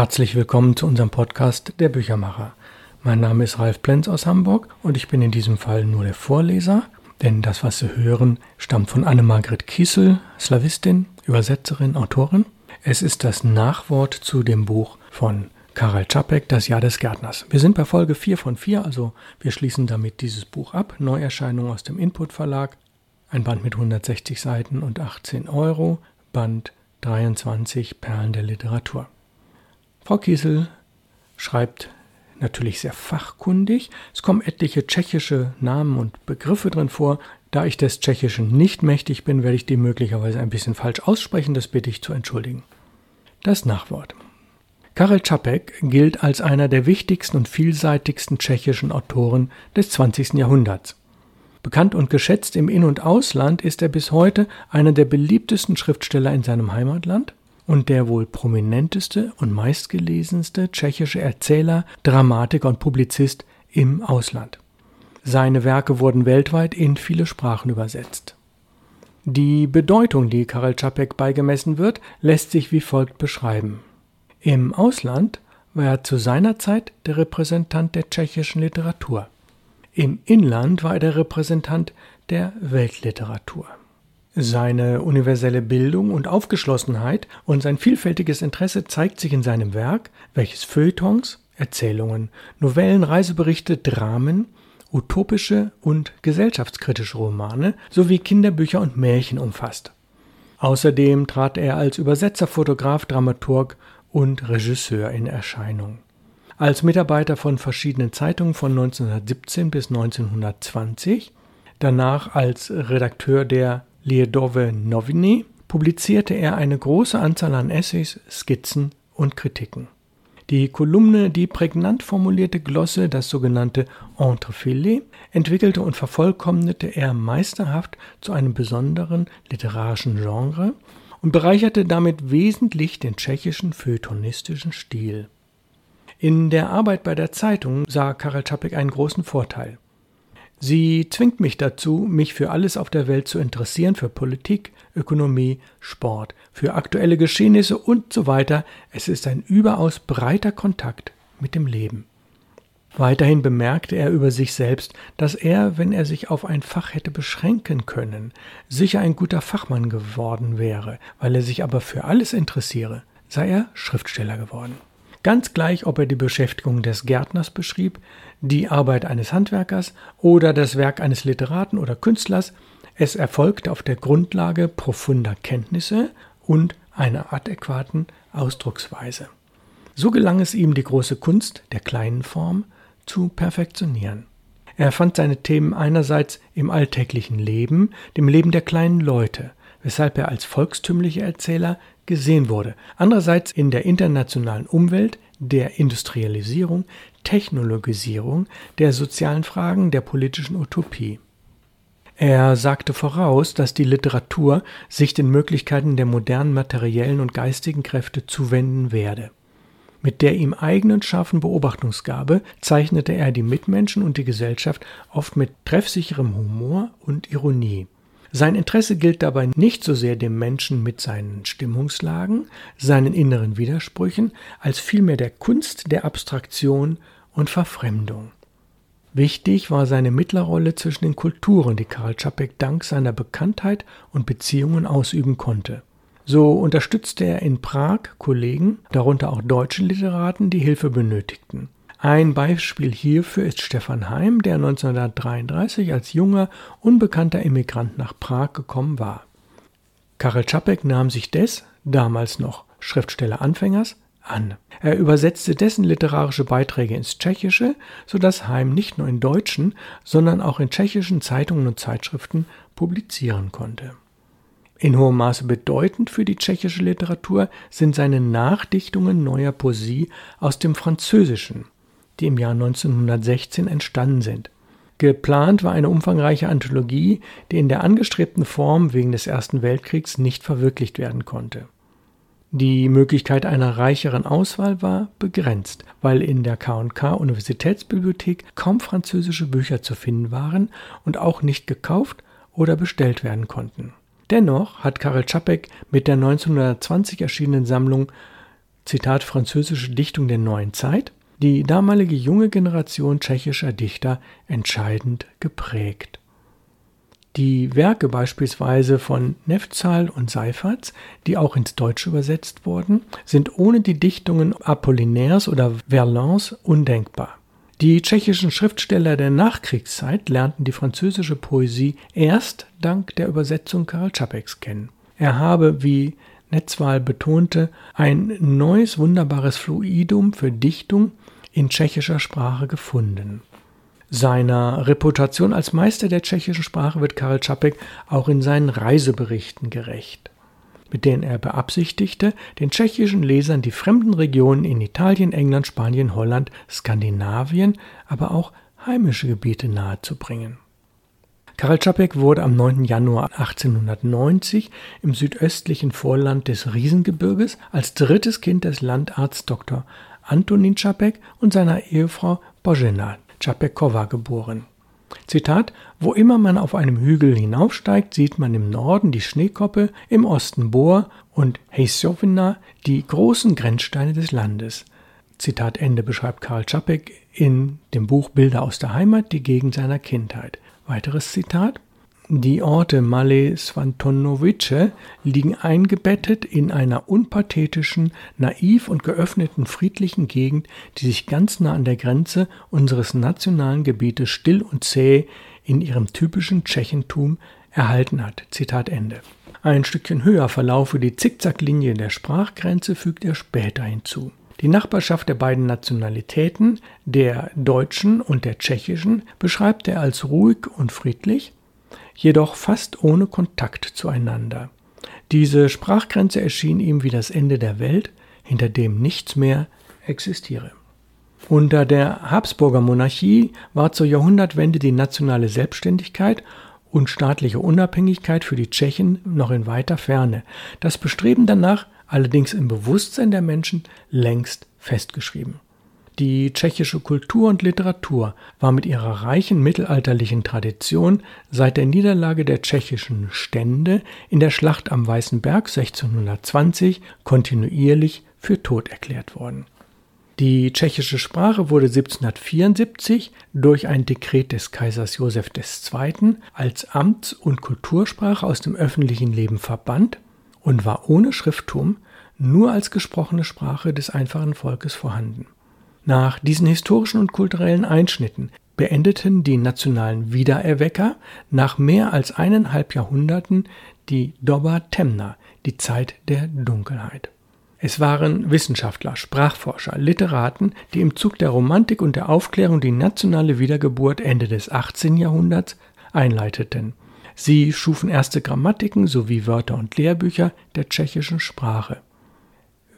Herzlich willkommen zu unserem Podcast Der Büchermacher. Mein Name ist Ralf Plenz aus Hamburg und ich bin in diesem Fall nur der Vorleser, denn das, was Sie hören, stammt von Anne-Margret Kiesel, Slawistin, Übersetzerin, Autorin. Es ist das Nachwort zu dem Buch von Karel Čapek, Das Jahr des Gärtners. Wir sind bei Folge 4 von 4, also wir schließen damit dieses Buch ab. Neuerscheinung aus dem Input Verlag. Ein Band mit 160 Seiten und 18 Euro. Band 23 Perlen der Literatur. Frau Kiesel schreibt natürlich sehr fachkundig. Es kommen etliche tschechische Namen und Begriffe drin vor. Da ich des Tschechischen nicht mächtig bin, werde ich die möglicherweise ein bisschen falsch aussprechen. Das bitte ich zu entschuldigen. Das Nachwort. Karel Čapek gilt als einer der wichtigsten und vielseitigsten tschechischen Autoren des 20. Jahrhunderts. Bekannt und geschätzt im In- und Ausland ist er bis heute einer der beliebtesten Schriftsteller in seinem Heimatland und der wohl prominenteste und meistgelesenste tschechische Erzähler, Dramatiker und Publizist im Ausland. Seine Werke wurden weltweit in viele Sprachen übersetzt. Die Bedeutung, die Karel Čapek beigemessen wird, lässt sich wie folgt beschreiben. Im Ausland war er zu seiner Zeit der Repräsentant der tschechischen Literatur. Im Inland war er der Repräsentant der Weltliteratur. Seine universelle Bildung und Aufgeschlossenheit und sein vielfältiges Interesse zeigt sich in seinem Werk, welches Feuilletons, Erzählungen, Novellen, Reiseberichte, Dramen, utopische und gesellschaftskritische Romane sowie Kinderbücher und Märchen umfasst. Außerdem trat er als Übersetzer, Fotograf, Dramaturg und Regisseur in Erscheinung. Als Mitarbeiter von verschiedenen Zeitungen von 1917 bis 1920, danach als Redakteur der Liedove Noviny publizierte er eine große Anzahl an Essays, Skizzen und Kritiken. Die Kolumne, die prägnant formulierte Glosse, das sogenannte Entrefilet, entwickelte und vervollkommnete er meisterhaft zu einem besonderen literarischen Genre und bereicherte damit wesentlich den tschechischen feuilletonistischen Stil. In der Arbeit bei der Zeitung sah Karel Čapek einen großen Vorteil. Sie zwingt mich dazu, mich für alles auf der Welt zu interessieren, für Politik, Ökonomie, Sport, für aktuelle Geschehnisse und so weiter. Es ist ein überaus breiter Kontakt mit dem Leben. Weiterhin bemerkte er über sich selbst, dass er, wenn er sich auf ein Fach hätte beschränken können, sicher ein guter Fachmann geworden wäre, weil er sich aber für alles interessiere, sei er Schriftsteller geworden. Ganz gleich, ob er die Beschäftigung des Gärtners beschrieb, die Arbeit eines Handwerkers oder das Werk eines Literaten oder Künstlers, es erfolgte auf der Grundlage profunder Kenntnisse und einer adäquaten Ausdrucksweise. So gelang es ihm, die große Kunst der kleinen Form zu perfektionieren. Er fand seine Themen einerseits im alltäglichen Leben, dem Leben der kleinen Leute, weshalb er als volkstümlicher Erzähler gesehen wurde, andererseits in der internationalen Umwelt, der Industrialisierung, Technologisierung, der sozialen Fragen, der politischen Utopie. Er sagte voraus, dass die Literatur sich den Möglichkeiten der modernen materiellen und geistigen Kräfte zuwenden werde. Mit der ihm eigenen scharfen Beobachtungsgabe zeichnete er die Mitmenschen und die Gesellschaft oft mit treffsicherem Humor und Ironie. Sein Interesse gilt dabei nicht so sehr dem Menschen mit seinen Stimmungslagen, seinen inneren Widersprüchen, als vielmehr der Kunst der Abstraktion und Verfremdung. Wichtig war seine Mittlerrolle zwischen den Kulturen, die Karl Čapek dank seiner Bekanntheit und Beziehungen ausüben konnte. So unterstützte er in Prag Kollegen, darunter auch deutsche Literaten, die Hilfe benötigten. Ein Beispiel hierfür ist Stefan Heim, der 1933 als junger, unbekannter Immigrant nach Prag gekommen war. Karel Čapek nahm sich des, damals noch Schriftsteller Anfängers, an. Er übersetzte dessen literarische Beiträge ins Tschechische, so dass Heim nicht nur in deutschen, sondern auch in tschechischen Zeitungen und Zeitschriften publizieren konnte. In hohem Maße bedeutend für die tschechische Literatur sind seine Nachdichtungen neuer Poesie aus dem Französischen, die im Jahr 1916 entstanden sind. Geplant war eine umfangreiche Anthologie, die in der angestrebten Form wegen des Ersten Weltkriegs nicht verwirklicht werden konnte. Die Möglichkeit einer reicheren Auswahl war begrenzt, weil in der K&K Universitätsbibliothek kaum französische Bücher zu finden waren und auch nicht gekauft oder bestellt werden konnten. Dennoch hat Karel Čapek mit der 1920 erschienenen Sammlung Zitat französische Dichtung der neuen Zeit, die damalige junge Generation tschechischer Dichter entscheidend geprägt. Die Werke beispielsweise von Neftzahl und Seiferts, die auch ins Deutsche übersetzt wurden, sind ohne die Dichtungen Apollinaires oder Verlans undenkbar. Die tschechischen Schriftsteller der Nachkriegszeit lernten die französische Poesie erst dank der Übersetzung Karl Čapeks kennen. Er habe, wie Netzwahl betonte, ein neues wunderbares Fluidum für Dichtung in tschechischer Sprache gefunden. Seiner Reputation als Meister der tschechischen Sprache wird Karl Čapek auch in seinen Reiseberichten gerecht mit denen er beabsichtigte, den tschechischen Lesern die fremden Regionen in Italien, England, Spanien, Holland, Skandinavien, aber auch heimische Gebiete nahezubringen. Karl Čapek wurde am 9. Januar 1890 im südöstlichen Vorland des Riesengebirges als drittes Kind des Landarzts Dr. Antonin Čapek und seiner Ehefrau Božena Čapekova geboren. Zitat: Wo immer man auf einem Hügel hinaufsteigt, sieht man im Norden die Schneekoppe, im Osten Bohr und Hejsovina, die großen Grenzsteine des Landes. Zitat Ende beschreibt Karl Čapek in dem Buch Bilder aus der Heimat, die Gegend seiner Kindheit. Weiteres Zitat die Orte Male Svantonovice liegen eingebettet in einer unpathetischen, naiv und geöffneten friedlichen Gegend, die sich ganz nah an der Grenze unseres nationalen Gebietes still und zäh in ihrem typischen Tschechentum erhalten hat. Zitat Ende. Ein Stückchen höher verlaufe die Zickzacklinie der Sprachgrenze, fügt er später hinzu. Die Nachbarschaft der beiden Nationalitäten, der deutschen und der tschechischen, beschreibt er als ruhig und friedlich, jedoch fast ohne Kontakt zueinander. Diese Sprachgrenze erschien ihm wie das Ende der Welt, hinter dem nichts mehr existiere. Unter der Habsburger Monarchie war zur Jahrhundertwende die nationale Selbstständigkeit und staatliche Unabhängigkeit für die Tschechen noch in weiter Ferne, das Bestreben danach allerdings im Bewusstsein der Menschen längst festgeschrieben. Die tschechische Kultur und Literatur war mit ihrer reichen mittelalterlichen Tradition seit der Niederlage der tschechischen Stände in der Schlacht am Weißen Berg 1620 kontinuierlich für tot erklärt worden. Die tschechische Sprache wurde 1774 durch ein Dekret des Kaisers Joseph II. als Amts- und Kultursprache aus dem öffentlichen Leben verbannt und war ohne Schrifttum nur als gesprochene Sprache des einfachen Volkes vorhanden. Nach diesen historischen und kulturellen Einschnitten beendeten die nationalen Wiedererwecker nach mehr als eineinhalb Jahrhunderten die Doba Temna, die Zeit der Dunkelheit. Es waren Wissenschaftler, Sprachforscher, Literaten, die im Zug der Romantik und der Aufklärung die nationale Wiedergeburt Ende des 18. Jahrhunderts einleiteten. Sie schufen erste Grammatiken sowie Wörter und Lehrbücher der tschechischen Sprache.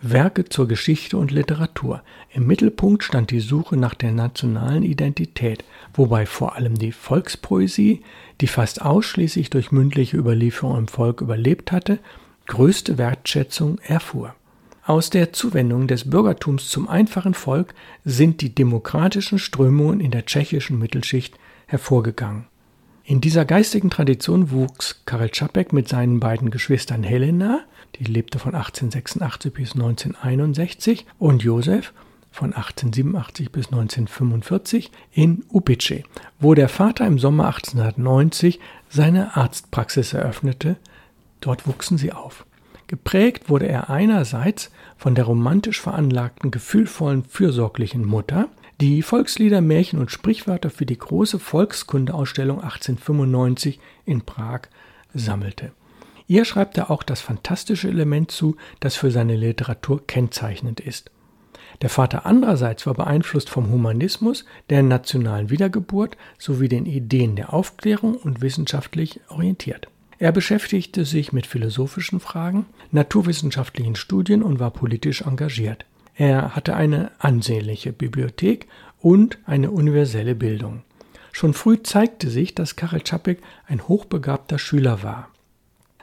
Werke zur Geschichte und Literatur. Im Mittelpunkt stand die Suche nach der nationalen Identität, wobei vor allem die Volkspoesie, die fast ausschließlich durch mündliche Überlieferung im Volk überlebt hatte, größte Wertschätzung erfuhr. Aus der Zuwendung des Bürgertums zum einfachen Volk sind die demokratischen Strömungen in der tschechischen Mittelschicht hervorgegangen. In dieser geistigen Tradition wuchs Karel Čapek mit seinen beiden Geschwistern Helena die lebte von 1886 bis 1961, und Josef von 1887 bis 1945 in Upice, wo der Vater im Sommer 1890 seine Arztpraxis eröffnete. Dort wuchsen sie auf. Geprägt wurde er einerseits von der romantisch veranlagten, gefühlvollen, fürsorglichen Mutter, die Volkslieder, Märchen und Sprichwörter für die große Volkskundeausstellung 1895 in Prag sammelte. Ihr schreibt er auch das fantastische Element zu, das für seine Literatur kennzeichnend ist. Der Vater andererseits war beeinflusst vom Humanismus, der nationalen Wiedergeburt sowie den Ideen der Aufklärung und wissenschaftlich orientiert. Er beschäftigte sich mit philosophischen Fragen, naturwissenschaftlichen Studien und war politisch engagiert. Er hatte eine ansehnliche Bibliothek und eine universelle Bildung. Schon früh zeigte sich, dass Karel Čapek ein hochbegabter Schüler war.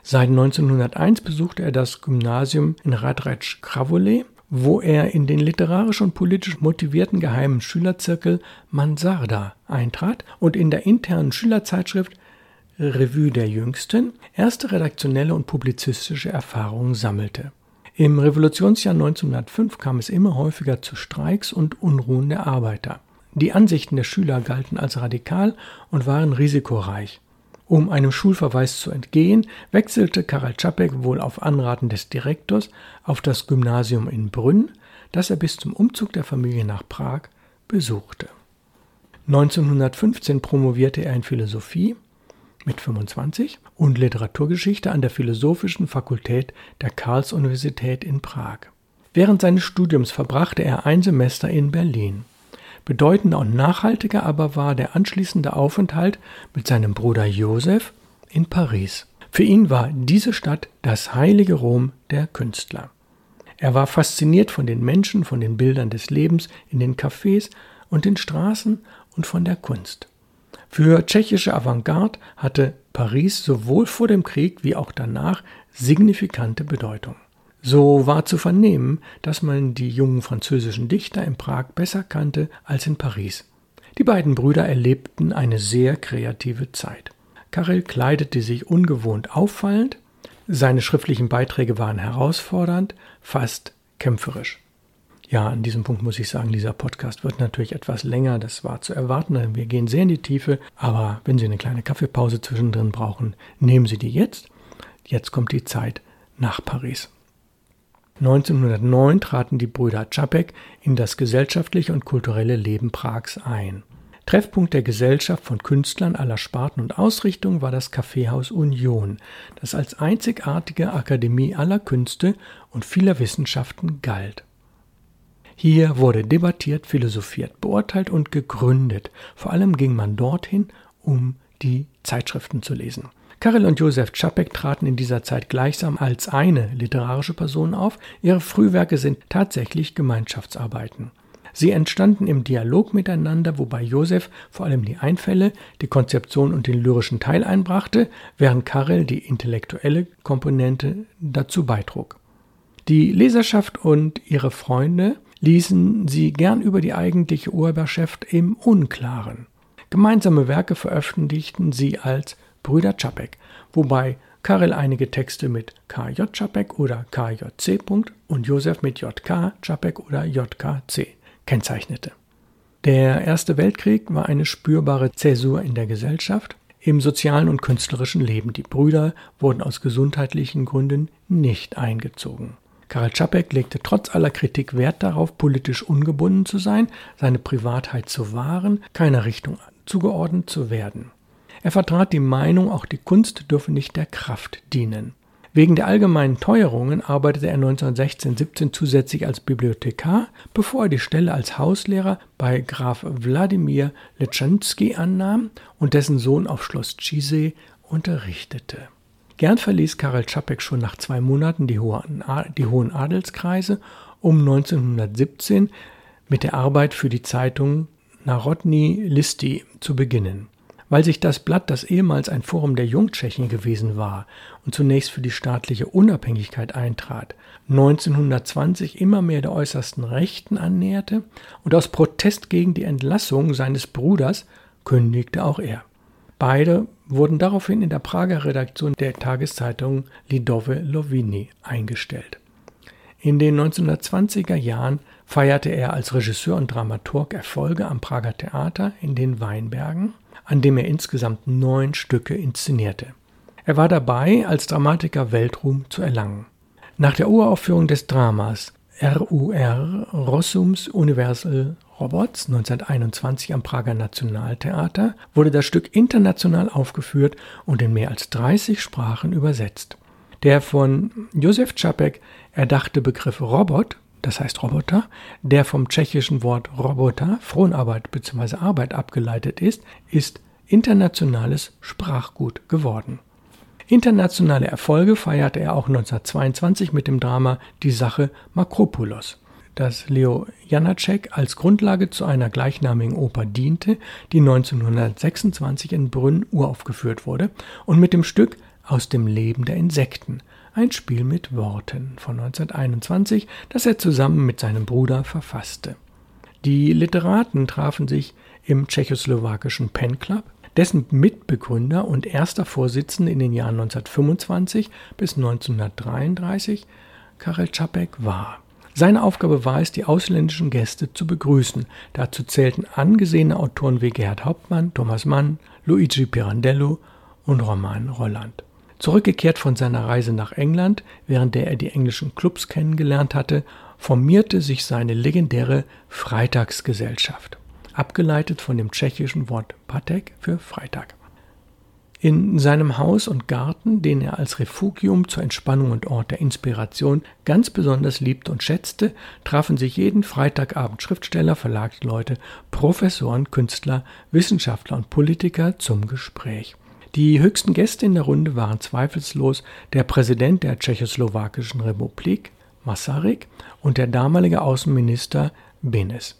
Seit 1901 besuchte er das Gymnasium in Radrec Kravolet, wo er in den literarisch und politisch motivierten geheimen Schülerzirkel Mansarda eintrat und in der internen Schülerzeitschrift Revue der Jüngsten erste redaktionelle und publizistische Erfahrungen sammelte. Im Revolutionsjahr 1905 kam es immer häufiger zu Streiks und Unruhen der Arbeiter. Die Ansichten der Schüler galten als radikal und waren risikoreich. Um einem Schulverweis zu entgehen, wechselte Karel Čapek wohl auf Anraten des Direktors auf das Gymnasium in Brünn, das er bis zum Umzug der Familie nach Prag besuchte. 1915 promovierte er in Philosophie mit 25 und Literaturgeschichte an der Philosophischen Fakultät der Karls-Universität in Prag. Während seines Studiums verbrachte er ein Semester in Berlin. Bedeutender und nachhaltiger aber war der anschließende Aufenthalt mit seinem Bruder Josef in Paris. Für ihn war diese Stadt das heilige Rom der Künstler. Er war fasziniert von den Menschen, von den Bildern des Lebens in den Cafés und den Straßen und von der Kunst. Für tschechische Avantgarde hatte Paris sowohl vor dem Krieg wie auch danach signifikante Bedeutung. So war zu vernehmen, dass man die jungen französischen Dichter in Prag besser kannte als in Paris. Die beiden Brüder erlebten eine sehr kreative Zeit. Karel kleidete sich ungewohnt auffallend, seine schriftlichen Beiträge waren herausfordernd, fast kämpferisch. Ja, an diesem Punkt muss ich sagen, dieser Podcast wird natürlich etwas länger, das war zu erwarten, denn wir gehen sehr in die Tiefe, aber wenn Sie eine kleine Kaffeepause zwischendrin brauchen, nehmen Sie die jetzt. Jetzt kommt die Zeit nach Paris. 1909 traten die Brüder Čapek in das gesellschaftliche und kulturelle Leben Prags ein. Treffpunkt der Gesellschaft von Künstlern aller Sparten und Ausrichtungen war das Kaffeehaus Union, das als einzigartige Akademie aller Künste und vieler Wissenschaften galt. Hier wurde debattiert, philosophiert, beurteilt und gegründet. Vor allem ging man dorthin, um die Zeitschriften zu lesen. Karel und Josef Čapek traten in dieser Zeit gleichsam als eine literarische Person auf. Ihre Frühwerke sind tatsächlich Gemeinschaftsarbeiten. Sie entstanden im Dialog miteinander, wobei Josef vor allem die Einfälle, die Konzeption und den lyrischen Teil einbrachte, während Karel die intellektuelle Komponente dazu beitrug. Die Leserschaft und ihre Freunde ließen sie gern über die eigentliche Urheberschaft im Unklaren. Gemeinsame Werke veröffentlichten sie als Brüder Čapek, wobei Karel einige Texte mit KJ Čapek oder KJC. und Josef mit JK Čapek oder JKC kennzeichnete. Der Erste Weltkrieg war eine spürbare Zäsur in der Gesellschaft, im sozialen und künstlerischen Leben. Die Brüder wurden aus gesundheitlichen Gründen nicht eingezogen. Karel Čapek legte trotz aller Kritik Wert darauf, politisch ungebunden zu sein, seine Privatheit zu wahren, keiner Richtung zugeordnet zu werden. Er vertrat die Meinung, auch die Kunst dürfe nicht der Kraft dienen. Wegen der allgemeinen Teuerungen arbeitete er 1916-17 zusätzlich als Bibliothekar, bevor er die Stelle als Hauslehrer bei Graf Wladimir Leczansky annahm und dessen Sohn auf Schloss Čizé unterrichtete. Gern verließ Karel Čapek schon nach zwei Monaten die, hohen, Adelskreise, um 1917 mit der Arbeit für die Zeitung Narodny Listy zu beginnen. Weil sich das Blatt, das ehemals ein Forum der Jungtschechen gewesen war und zunächst für die staatliche Unabhängigkeit eintrat, 1920 immer mehr der äußersten Rechten annäherte und aus Protest gegen die Entlassung seines Bruders kündigte auch er. Beide wurden daraufhin in der Prager Redaktion der Tageszeitung Lidove Lovini eingestellt. In den 1920er Jahren feierte er als Regisseur und Dramaturg Erfolge am Prager Theater in den Weinbergen an dem er insgesamt neun Stücke inszenierte. Er war dabei, als Dramatiker Weltruhm zu erlangen. Nach der Uraufführung des Dramas RUR Rossums Universal Robots 1921 am Prager Nationaltheater wurde das Stück international aufgeführt und in mehr als 30 Sprachen übersetzt. Der von Josef Čapek erdachte Begriff Robot das heißt Roboter, der vom tschechischen Wort Roboter, Fronarbeit bzw. Arbeit abgeleitet ist, ist internationales Sprachgut geworden. Internationale Erfolge feierte er auch 1922 mit dem Drama Die Sache Makropoulos, das Leo Janacek als Grundlage zu einer gleichnamigen Oper diente, die 1926 in Brünn uraufgeführt wurde und mit dem Stück Aus dem Leben der Insekten ein Spiel mit Worten von 1921, das er zusammen mit seinem Bruder verfasste. Die Literaten trafen sich im tschechoslowakischen Pen Club, dessen Mitbegründer und erster Vorsitzender in den Jahren 1925 bis 1933 Karel Čapek war. Seine Aufgabe war es, die ausländischen Gäste zu begrüßen. Dazu zählten angesehene Autoren wie Gerhard Hauptmann, Thomas Mann, Luigi Pirandello und Roman Rolland. Zurückgekehrt von seiner Reise nach England, während der er die englischen Clubs kennengelernt hatte, formierte sich seine legendäre Freitagsgesellschaft, abgeleitet von dem tschechischen Wort Patek für Freitag. In seinem Haus und Garten, den er als Refugium zur Entspannung und Ort der Inspiration ganz besonders liebte und schätzte, trafen sich jeden Freitagabend Schriftsteller, Verlagsleute, Professoren, Künstler, Wissenschaftler und Politiker zum Gespräch. Die höchsten Gäste in der Runde waren zweifellos der Präsident der Tschechoslowakischen Republik, Masaryk, und der damalige Außenminister Benes.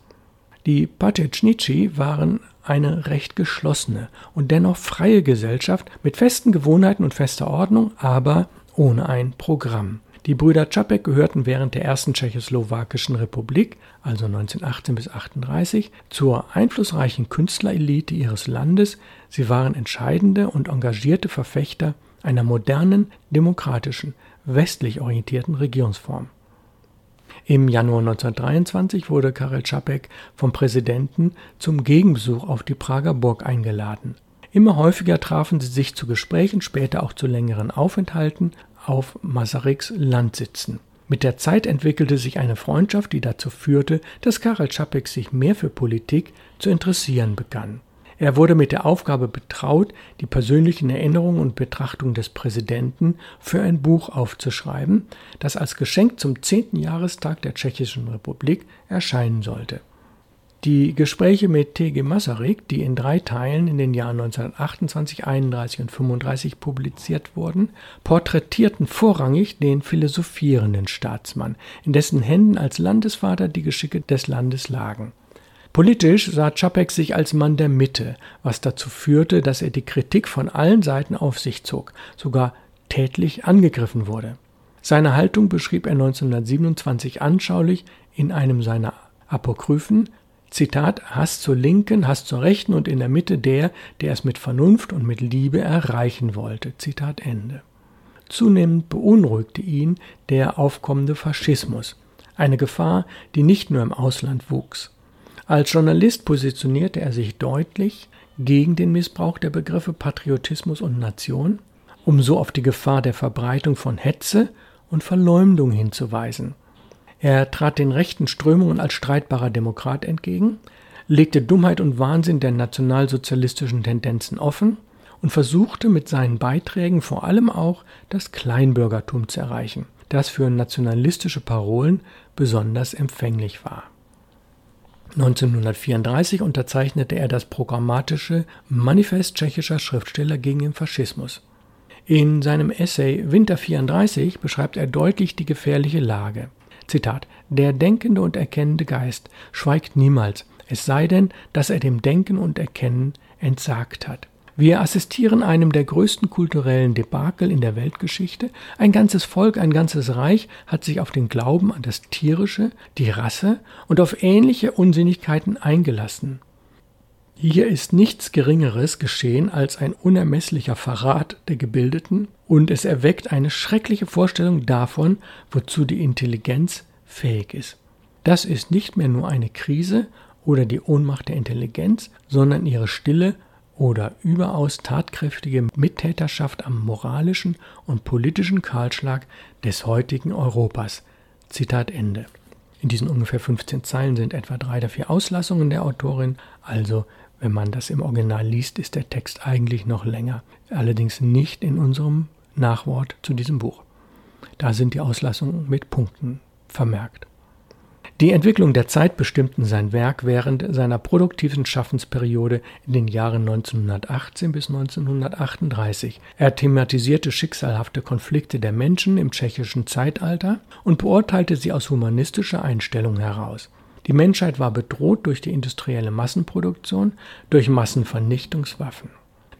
Die Patecnici waren eine recht geschlossene und dennoch freie Gesellschaft mit festen Gewohnheiten und fester Ordnung, aber ohne ein Programm. Die Brüder Čapek gehörten während der ersten tschechoslowakischen Republik, also 1918 bis 1938, zur einflussreichen Künstlerelite ihres Landes. Sie waren entscheidende und engagierte Verfechter einer modernen, demokratischen, westlich orientierten Regierungsform. Im Januar 1923 wurde Karel Čapek vom Präsidenten zum Gegenbesuch auf die Prager Burg eingeladen. Immer häufiger trafen sie sich zu Gesprächen, später auch zu längeren Aufenthalten auf Masaryks Landsitzen. Mit der Zeit entwickelte sich eine Freundschaft, die dazu führte, dass Karel Čapek sich mehr für Politik zu interessieren begann. Er wurde mit der Aufgabe betraut, die persönlichen Erinnerungen und Betrachtungen des Präsidenten für ein Buch aufzuschreiben, das als Geschenk zum 10. Jahrestag der Tschechischen Republik erscheinen sollte. Die Gespräche mit T.G. Masaryk, die in drei Teilen in den Jahren 1928, 31 und 35 publiziert wurden, porträtierten vorrangig den philosophierenden Staatsmann, in dessen Händen als Landesvater die Geschicke des Landes lagen. Politisch sah Čapek sich als Mann der Mitte, was dazu führte, dass er die Kritik von allen Seiten auf sich zog, sogar tätlich angegriffen wurde. Seine Haltung beschrieb er 1927 anschaulich in einem seiner Apokryphen Zitat, Hass zur Linken, Hass zur Rechten und in der Mitte der, der es mit Vernunft und mit Liebe erreichen wollte. Zitat Ende. Zunehmend beunruhigte ihn der aufkommende Faschismus, eine Gefahr, die nicht nur im Ausland wuchs. Als Journalist positionierte er sich deutlich gegen den Missbrauch der Begriffe Patriotismus und Nation, um so auf die Gefahr der Verbreitung von Hetze und Verleumdung hinzuweisen. Er trat den rechten Strömungen als streitbarer Demokrat entgegen, legte Dummheit und Wahnsinn der nationalsozialistischen Tendenzen offen und versuchte mit seinen Beiträgen vor allem auch das Kleinbürgertum zu erreichen, das für nationalistische Parolen besonders empfänglich war. 1934 unterzeichnete er das programmatische Manifest tschechischer Schriftsteller gegen den Faschismus. In seinem Essay Winter 34 beschreibt er deutlich die gefährliche Lage. Zitat, der denkende und erkennende Geist schweigt niemals, es sei denn, dass er dem Denken und Erkennen entsagt hat. Wir assistieren einem der größten kulturellen Debakel in der Weltgeschichte. Ein ganzes Volk, ein ganzes Reich hat sich auf den Glauben an das Tierische, die Rasse und auf ähnliche Unsinnigkeiten eingelassen. Hier ist nichts Geringeres geschehen als ein unermesslicher Verrat der Gebildeten und es erweckt eine schreckliche Vorstellung davon, wozu die Intelligenz fähig ist. Das ist nicht mehr nur eine Krise oder die Ohnmacht der Intelligenz, sondern ihre stille oder überaus tatkräftige Mittäterschaft am moralischen und politischen Kahlschlag des heutigen Europas. Zitat Ende. In diesen ungefähr 15 Zeilen sind etwa drei oder vier Auslassungen der Autorin, also wenn man das im Original liest, ist der Text eigentlich noch länger, allerdings nicht in unserem Nachwort zu diesem Buch. Da sind die Auslassungen mit Punkten vermerkt. Die Entwicklung der Zeit bestimmten sein Werk während seiner produktiven Schaffensperiode in den Jahren 1918 bis 1938. Er thematisierte schicksalhafte Konflikte der Menschen im tschechischen Zeitalter und beurteilte sie aus humanistischer Einstellung heraus. Die Menschheit war bedroht durch die industrielle Massenproduktion, durch Massenvernichtungswaffen.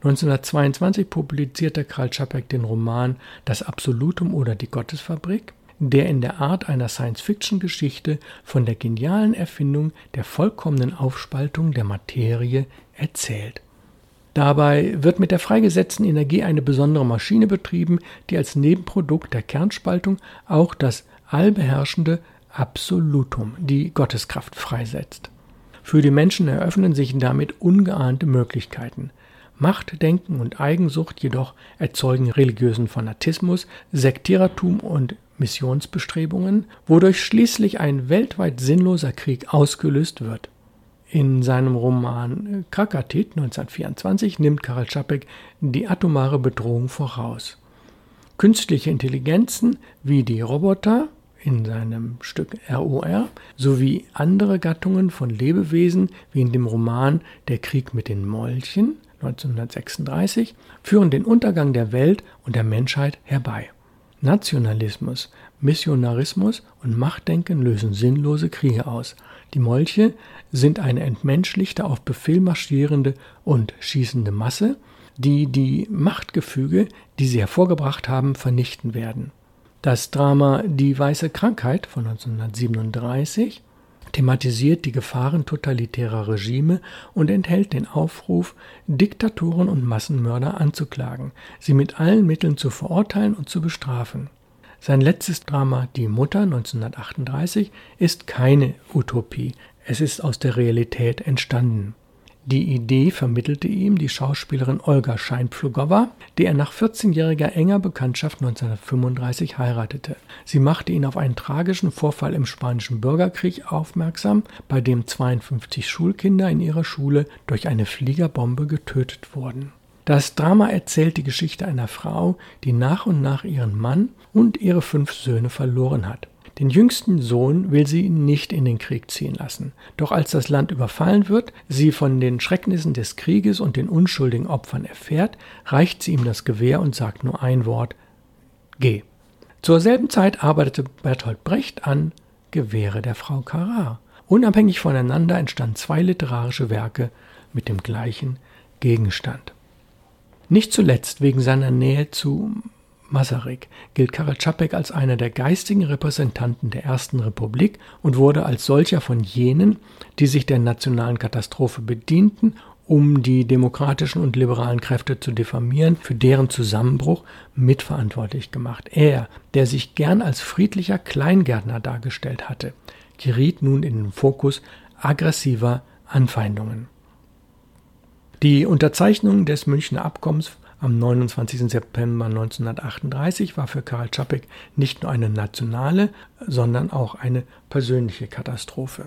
1922 publizierte Karl Čapek den Roman Das Absolutum oder die Gottesfabrik, der in der Art einer Science-Fiction-Geschichte von der genialen Erfindung der vollkommenen Aufspaltung der Materie erzählt. Dabei wird mit der freigesetzten Energie eine besondere Maschine betrieben, die als Nebenprodukt der Kernspaltung auch das allbeherrschende Absolutum, die Gotteskraft freisetzt. Für die Menschen eröffnen sich damit ungeahnte Möglichkeiten. Machtdenken und Eigensucht jedoch erzeugen religiösen Fanatismus, Sektierertum und Missionsbestrebungen, wodurch schließlich ein weltweit sinnloser Krieg ausgelöst wird. In seinem Roman Krakatit 1924 nimmt Karel Čapek die atomare Bedrohung voraus. Künstliche Intelligenzen wie die Roboter in seinem Stück ROR sowie andere Gattungen von Lebewesen wie in dem Roman Der Krieg mit den Molchen 1936 führen den Untergang der Welt und der Menschheit herbei. Nationalismus, Missionarismus und Machtdenken lösen sinnlose Kriege aus. Die Molche sind eine entmenschlichte, auf Befehl marschierende und schießende Masse, die die Machtgefüge, die sie hervorgebracht haben, vernichten werden. Das Drama Die weiße Krankheit von 1937 thematisiert die Gefahren totalitärer Regime und enthält den Aufruf, Diktatoren und Massenmörder anzuklagen, sie mit allen Mitteln zu verurteilen und zu bestrafen. Sein letztes Drama Die Mutter 1938 ist keine Utopie, es ist aus der Realität entstanden. Die Idee vermittelte ihm die Schauspielerin Olga Scheinpflugowa, die er nach 14-jähriger enger Bekanntschaft 1935 heiratete. Sie machte ihn auf einen tragischen Vorfall im Spanischen Bürgerkrieg aufmerksam, bei dem 52 Schulkinder in ihrer Schule durch eine Fliegerbombe getötet wurden. Das Drama erzählt die Geschichte einer Frau, die nach und nach ihren Mann und ihre fünf Söhne verloren hat. Den jüngsten Sohn will sie nicht in den Krieg ziehen lassen. Doch als das Land überfallen wird, sie von den Schrecknissen des Krieges und den unschuldigen Opfern erfährt, reicht sie ihm das Gewehr und sagt nur ein Wort Geh. Zur selben Zeit arbeitete Bertolt Brecht an Gewehre der Frau Carrar. Unabhängig voneinander entstanden zwei literarische Werke mit dem gleichen Gegenstand. Nicht zuletzt wegen seiner Nähe zu Masaryk gilt Karel Čapek als einer der geistigen Repräsentanten der Ersten Republik und wurde als solcher von jenen, die sich der nationalen Katastrophe bedienten, um die demokratischen und liberalen Kräfte zu diffamieren, für deren Zusammenbruch mitverantwortlich gemacht. Er, der sich gern als friedlicher Kleingärtner dargestellt hatte, geriet nun in den Fokus aggressiver Anfeindungen. Die Unterzeichnung des Münchner Abkommens am 29. September 1938 war für Karl Čapek nicht nur eine nationale, sondern auch eine persönliche Katastrophe.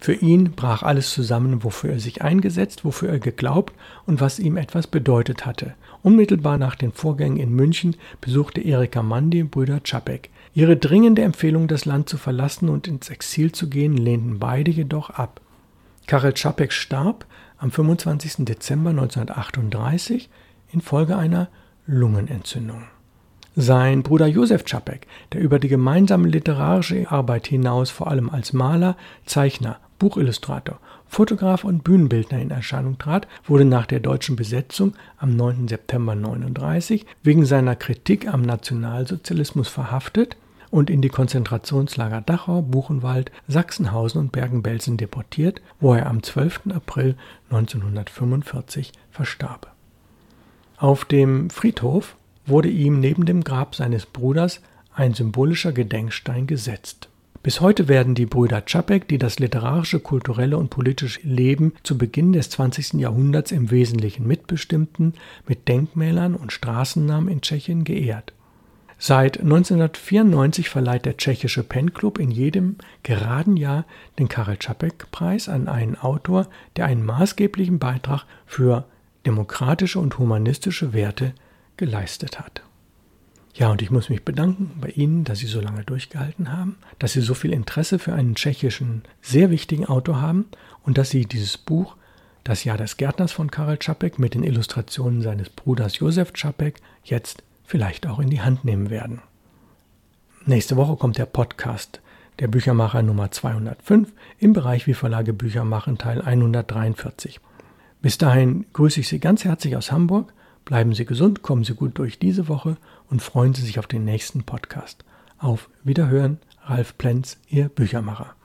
Für ihn brach alles zusammen, wofür er sich eingesetzt, wofür er geglaubt und was ihm etwas bedeutet hatte. Unmittelbar nach den Vorgängen in München besuchte Erika Mann die Brüder Čapek. Ihre dringende Empfehlung, das Land zu verlassen und ins Exil zu gehen, lehnten beide jedoch ab. Karel Čapek starb am 25. Dezember 1938 infolge einer Lungenentzündung. Sein Bruder Josef Čapek, der über die gemeinsame literarische Arbeit hinaus vor allem als Maler, Zeichner, Buchillustrator, Fotograf und Bühnenbildner in Erscheinung trat, wurde nach der deutschen Besetzung am 9. September 1939 wegen seiner Kritik am Nationalsozialismus verhaftet und in die Konzentrationslager Dachau, Buchenwald, Sachsenhausen und Bergen-Belsen deportiert, wo er am 12. April 1945 verstarb. Auf dem Friedhof wurde ihm neben dem Grab seines Bruders ein symbolischer Gedenkstein gesetzt. Bis heute werden die Brüder Čapek, die das literarische, kulturelle und politische Leben zu Beginn des 20. Jahrhunderts im Wesentlichen mitbestimmten, mit Denkmälern und Straßennamen in Tschechien geehrt. Seit 1994 verleiht der tschechische Pen-Club in jedem geraden Jahr den Karel Čapek-Preis an einen Autor, der einen maßgeblichen Beitrag für demokratische und humanistische Werte geleistet hat. Ja, und ich muss mich bedanken bei Ihnen, dass Sie so lange durchgehalten haben, dass Sie so viel Interesse für einen tschechischen, sehr wichtigen Autor haben und dass Sie dieses Buch Das Jahr des Gärtners von Karel Čapek mit den Illustrationen seines Bruders Josef Čapek jetzt vielleicht auch in die Hand nehmen werden. Nächste Woche kommt der Podcast der Büchermacher Nummer 205 im Bereich Wie Verlage Bücher machen Teil 143. Bis dahin grüße ich Sie ganz herzlich aus Hamburg. Bleiben Sie gesund, kommen Sie gut durch diese Woche und freuen Sie sich auf den nächsten Podcast. Auf Wiederhören, Ralf Plenz, Ihr Büchermacher.